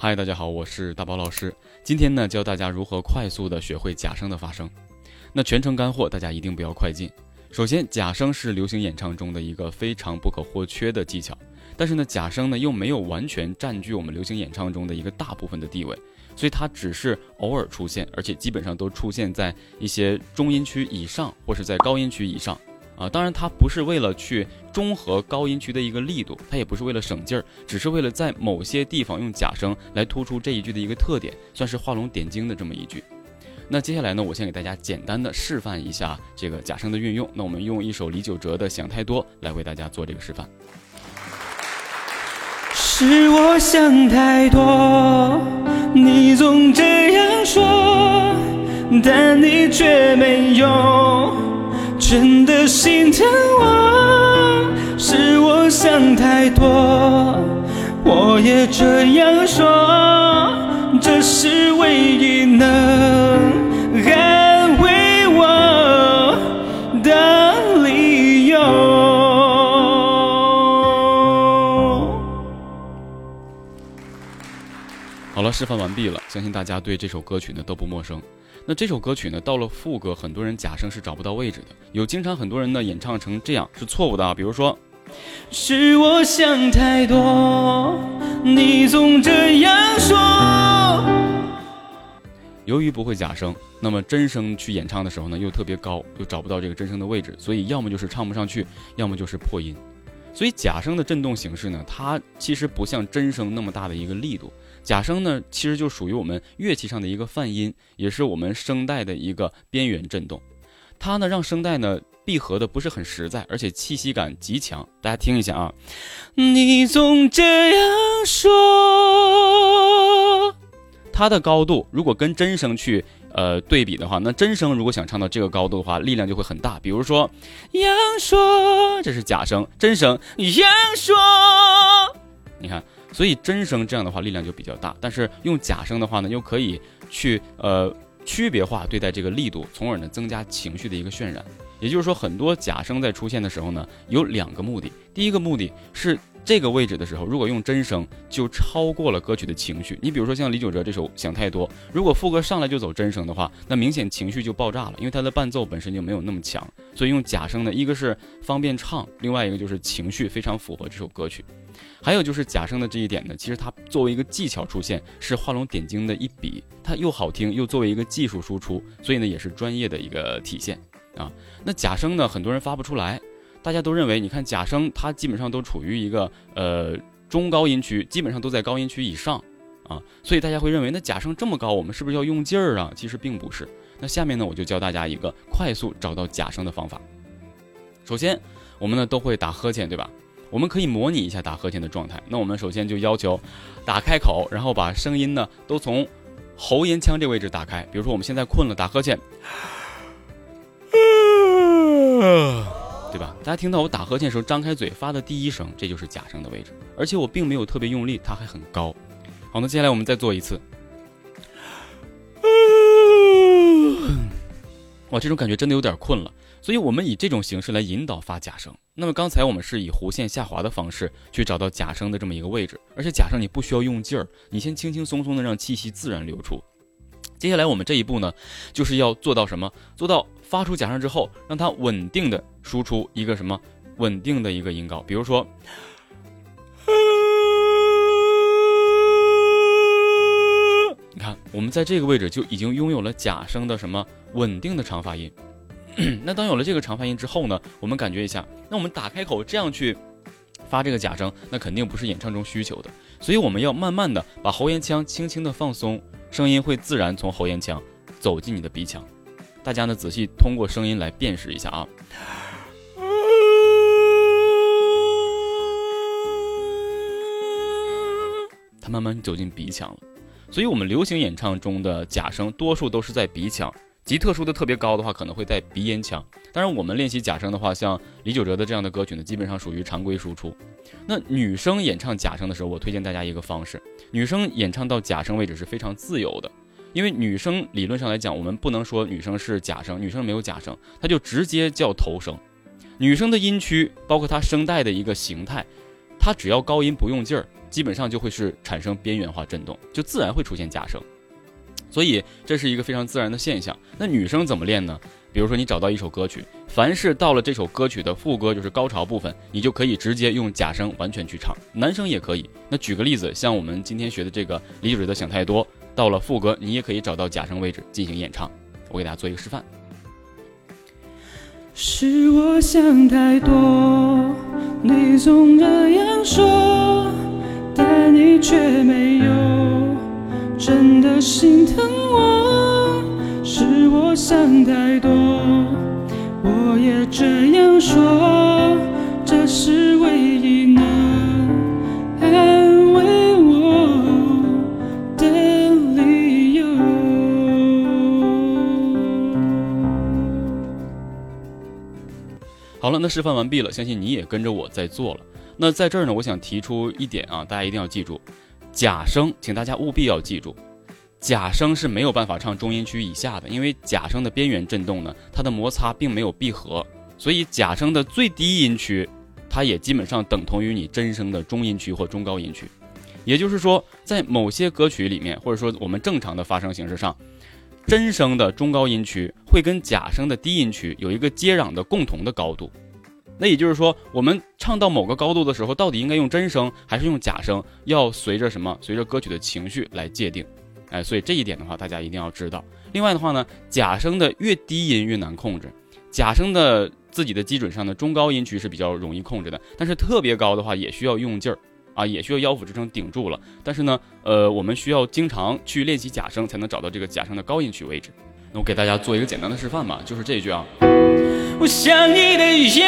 嗨，大家好，我是大宝老师。今天呢，教大家如何快速的学会假声的发声。那全程干货，大家一定不要快进。首先，假声是流行演唱中的一个非常不可或缺的技巧，但是呢，假声呢又没有完全占据我们流行演唱中的一个大部分的地位，所以它只是偶尔出现，而且基本上都出现在一些中音区以上或是在高音区以上。啊，当然它不是为了去中和高音区的一个力度，它也不是为了省劲儿，只是为了在某些地方用假声来突出这一句的一个特点，算是画龙点睛的这么一句。那接下来呢，我先给大家简单的示范一下这个假声的运用。那我们用一首李玖哲的《想太多》来为大家做这个示范。是我想太多，你总这样说，但你却没有。真的心疼我，是我想太多。我也这样说，这是唯一能安慰我的理由。好了，示范完毕了，相信大家对这首歌曲呢都不陌生。那这首歌曲呢，到了副歌，很多人假声是找不到位置的，有经常很多人呢演唱成这样是错误的啊，比如说，是我想太多，你总这样说。由于不会假声，那么真声去演唱的时候呢，又特别高，又找不到这个真声的位置，所以要么就是唱不上去，要么就是破音。所以假声的震动形式呢，它其实不像真声那么大的一个力度。假声呢，其实就属于我们乐器上的一个泛音，也是我们声带的一个边缘震动。它呢，让声带呢闭合的不是很实在，而且气息感极强。大家听一下啊，你总这样说。它的高度如果跟真声去呃对比的话，那真声如果想唱到这个高度的话，力量就会很大。比如说，要说这是假声，真声要说，你看。所以真声这样的话力量就比较大，但是用假声的话呢，又可以去呃区别化对待这个力度，从而呢增加情绪的一个渲染。也就是说，很多假声在出现的时候呢，有两个目的。第一个目的是这个位置的时候，如果用真声，就超过了歌曲的情绪。你比如说像李玖哲这首《想太多》，如果副歌上来就走真声的话，那明显情绪就爆炸了，因为它的伴奏本身就没有那么强。所以用假声呢，一个是方便唱，另外一个就是情绪非常符合这首歌曲。还有就是假声的这一点呢，其实它作为一个技巧出现，是画龙点睛的一笔。它又好听，又作为一个技术输出，所以呢也是专业的一个体现。啊，那假声呢？很多人发不出来，大家都认为，你看假声，它基本上都处于一个呃中高音区，基本上都在高音区以上啊，所以大家会认为，那假声这么高，我们是不是要用劲儿啊？其实并不是。那下面呢，我就教大家一个快速找到假声的方法。首先，我们呢都会打呵欠，对吧？我们可以模拟一下打呵欠的状态。那我们首先就要求打开口，然后把声音呢都从喉咽腔这位置打开。比如说我们现在困了，打呵欠。对吧？大家听到我打呵欠的时候张开嘴发的第一声，这就是假声的位置，而且我并没有特别用力，它还很高。好，那接下来我们再做一次。哇，这种感觉真的有点困了，所以我们以这种形式来引导发假声。那么刚才我们是以弧线下滑的方式去找到假声的这么一个位置，而且假声你不需要用劲儿，你先轻轻松松的让气息自然流出。接下来我们这一步呢，就是要做到什么？做到。发出假声之后，让它稳定的输出一个什么稳定的一个音高，比如说，你看我们在这个位置就已经拥有了假声的什么稳定的长发音。那当有了这个长发音之后呢，我们感觉一下，那我们打开口这样去发这个假声，那肯定不是演唱中需求的，所以我们要慢慢的把喉咽腔轻轻的放松，声音会自然从喉咽腔走进你的鼻腔。大家呢仔细通过声音来辨识一下啊，慢慢走进鼻腔了。所以，我们流行演唱中的假声多数都是在鼻腔，极特殊的特别高的话，可能会在鼻咽腔。当然，我们练习假声的话，像李玖哲的这样的歌曲呢，基本上属于常规输出。那女生演唱假声的时候，我推荐大家一个方式：女生演唱到假声位置是非常自由的。因为女生理论上来讲，我们不能说女生是假声，女生没有假声，她就直接叫头声。女生的音区，包括她声带的一个形态，它只要高音不用劲儿，基本上就会是产生边缘化震动，就自然会出现假声。所以这是一个非常自然的现象。那女生怎么练呢？比如说你找到一首歌曲，凡是到了这首歌曲的副歌，就是高潮部分，你就可以直接用假声完全去唱。男生也可以。那举个例子，像我们今天学的这个李九哲的想太多，到了副歌，你也可以找到假声位置进行演唱。我给大家做一个示范。是我想太多，你总这样说，但你却没有真的心疼我。是我想太多，我也这样说，这是好了，那示范完毕了，相信你也跟着我在做了。那在这儿呢，我想提出一点啊，大家一定要记住，假声，请大家务必要记住，假声是没有办法唱中音区以下的，因为假声的边缘振动呢，它的摩擦并没有闭合，所以假声的最低音区，它也基本上等同于你真声的中音区或中高音区。也就是说，在某些歌曲里面，或者说我们正常的发声形式上，真声的中高音区会跟假声的低音区有一个接壤的共同的高度。那也就是说，我们唱到某个高度的时候，到底应该用真声还是用假声，要随着什么？随着歌曲的情绪来界定。哎，所以这一点的话，大家一定要知道。另外的话呢，假声的越低音越难控制，假声的自己的基准上的中高音区是比较容易控制的，但是特别高的话也需要用劲儿啊，也需要腰腹支撑顶住了。但是呢，呃，我们需要经常去练习假声，才能找到这个假声的高音区位置。那我给大家做一个简单的示范吧，就是这一句啊。我想你的眼，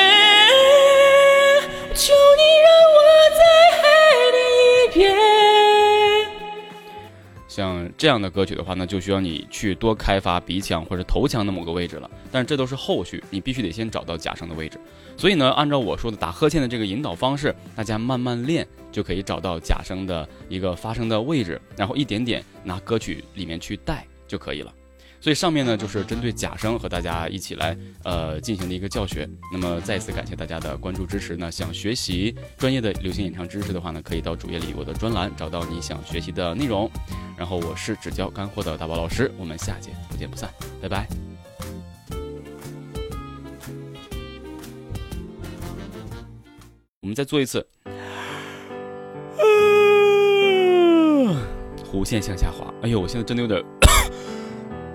求你让我再爱你一遍。像这样的歌曲的话呢，就需要你去多开发鼻腔或者头腔的某个位置了。但是这都是后续，你必须得先找到假声的位置。所以呢，按照我说的打呵欠的这个引导方式，大家慢慢练就可以找到假声的一个发声的位置，然后一点点拿歌曲里面去带就可以了。所以上面呢就是针对假声和大家一起来呃进行的一个教学。那么再次感谢大家的关注支持呢。想学习专业的流行演唱知识的话呢，可以到主页里我的专栏找到你想学习的内容。然后我是只教干货的大宝老师，我们下节不见不散，拜拜。我们再做一次，弧线向下滑。哎呦，我现在真的有点。